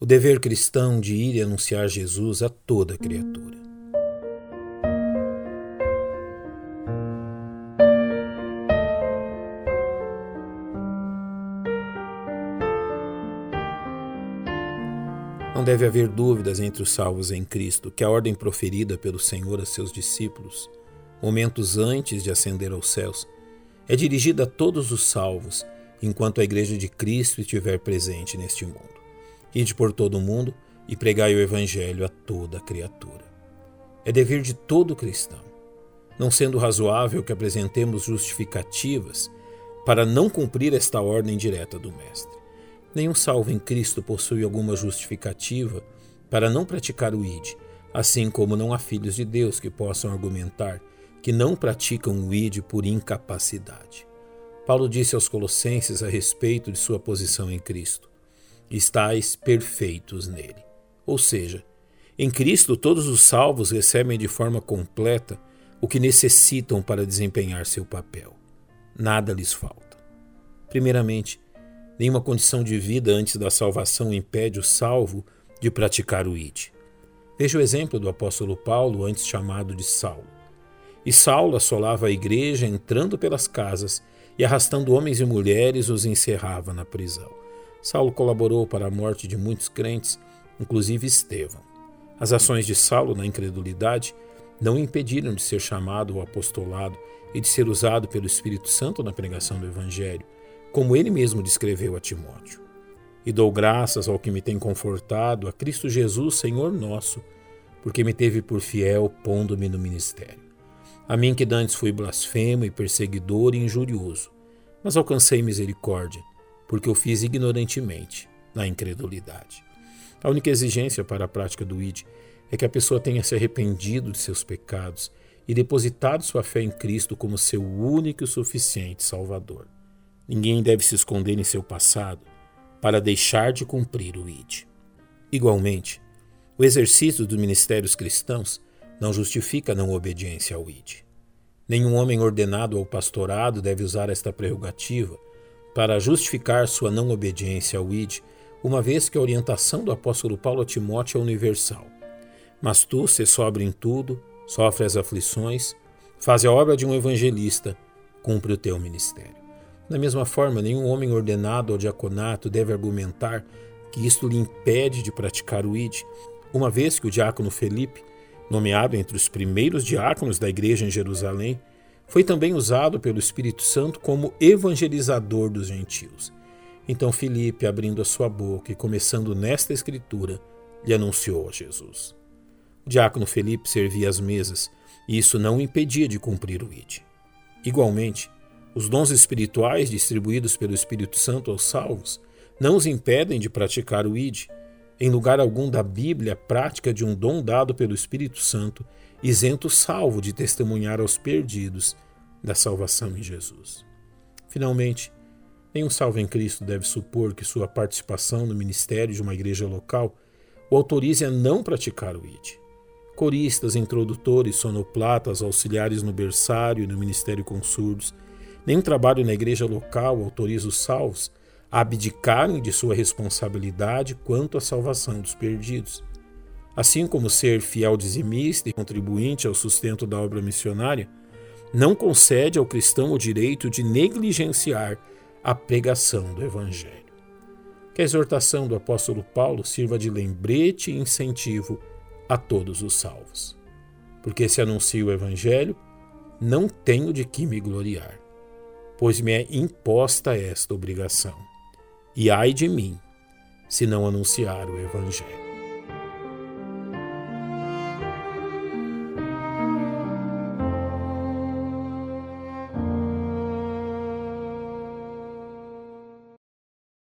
o dever cristão de ir e anunciar Jesus a toda criatura. Não deve haver dúvidas entre os salvos em Cristo que a ordem proferida pelo Senhor a seus discípulos, momentos antes de ascender aos céus, é dirigida a todos os salvos enquanto a Igreja de Cristo estiver presente neste mundo. Ide por todo o mundo e pregai o Evangelho a toda criatura. É dever de todo cristão, não sendo razoável que apresentemos justificativas para não cumprir esta ordem direta do Mestre. Nenhum salvo em Cristo possui alguma justificativa para não praticar o ID, assim como não há filhos de Deus que possam argumentar que não praticam o ID por incapacidade. Paulo disse aos Colossenses a respeito de sua posição em Cristo: estáis perfeitos nele. Ou seja, em Cristo todos os salvos recebem de forma completa o que necessitam para desempenhar seu papel. Nada lhes falta. Primeiramente, nenhuma condição de vida antes da salvação impede o salvo de praticar o id. Veja o exemplo do apóstolo Paulo, antes chamado de Saulo. E Saulo assolava a igreja, entrando pelas casas e arrastando homens e mulheres, os encerrava na prisão. Saulo colaborou para a morte de muitos crentes, inclusive Estevão. As ações de Saulo na incredulidade não impediram de ser chamado ao apostolado e de ser usado pelo Espírito Santo na pregação do Evangelho, como ele mesmo descreveu a Timóteo. E dou graças ao que me tem confortado, a Cristo Jesus, Senhor nosso, porque me teve por fiel, pondo-me no ministério. A mim que dantes fui blasfemo e perseguidor e injurioso, mas alcancei misericórdia porque o fiz ignorantemente, na incredulidade. A única exigência para a prática do ID é que a pessoa tenha se arrependido de seus pecados e depositado sua fé em Cristo como seu único e suficiente Salvador. Ninguém deve se esconder em seu passado para deixar de cumprir o ID. Igualmente, o exercício dos ministérios cristãos não justifica não obediência ao ID. Nenhum homem ordenado ao pastorado deve usar esta prerrogativa para justificar sua não obediência ao ID, uma vez que a orientação do apóstolo Paulo a Timóteo é universal. Mas tu, se sobre em tudo, sofre as aflições, faz a obra de um evangelista, cumpre o teu ministério. Da mesma forma, nenhum homem ordenado ao diaconato deve argumentar que isto lhe impede de praticar o ID, uma vez que o diácono Felipe, nomeado entre os primeiros diáconos da igreja em Jerusalém, foi também usado pelo Espírito Santo como evangelizador dos gentios. Então Filipe, abrindo a sua boca e começando nesta escritura, lhe anunciou a Jesus. O diácono Felipe servia as mesas, e isso não o impedia de cumprir o ide. Igualmente, os dons espirituais distribuídos pelo Espírito Santo aos salvos não os impedem de praticar o ide. Em lugar algum da Bíblia, a prática de um dom dado pelo Espírito Santo isento salvo de testemunhar aos perdidos da salvação em Jesus. Finalmente, nenhum salvo em Cristo deve supor que sua participação no ministério de uma igreja local o autorize a não praticar o ID. Coristas, introdutores, sonoplatas, auxiliares no berçário e no ministério com surdos, nenhum trabalho na igreja local autoriza os salvos a abdicarem de sua responsabilidade quanto à salvação dos perdidos. Assim como ser fiel dizimista e contribuinte ao sustento da obra missionária, não concede ao cristão o direito de negligenciar a pregação do Evangelho. Que a exortação do apóstolo Paulo sirva de lembrete e incentivo a todos os salvos. Porque se anuncio o Evangelho, não tenho de que me gloriar, pois me é imposta esta obrigação. E ai de mim, se não anunciar o Evangelho.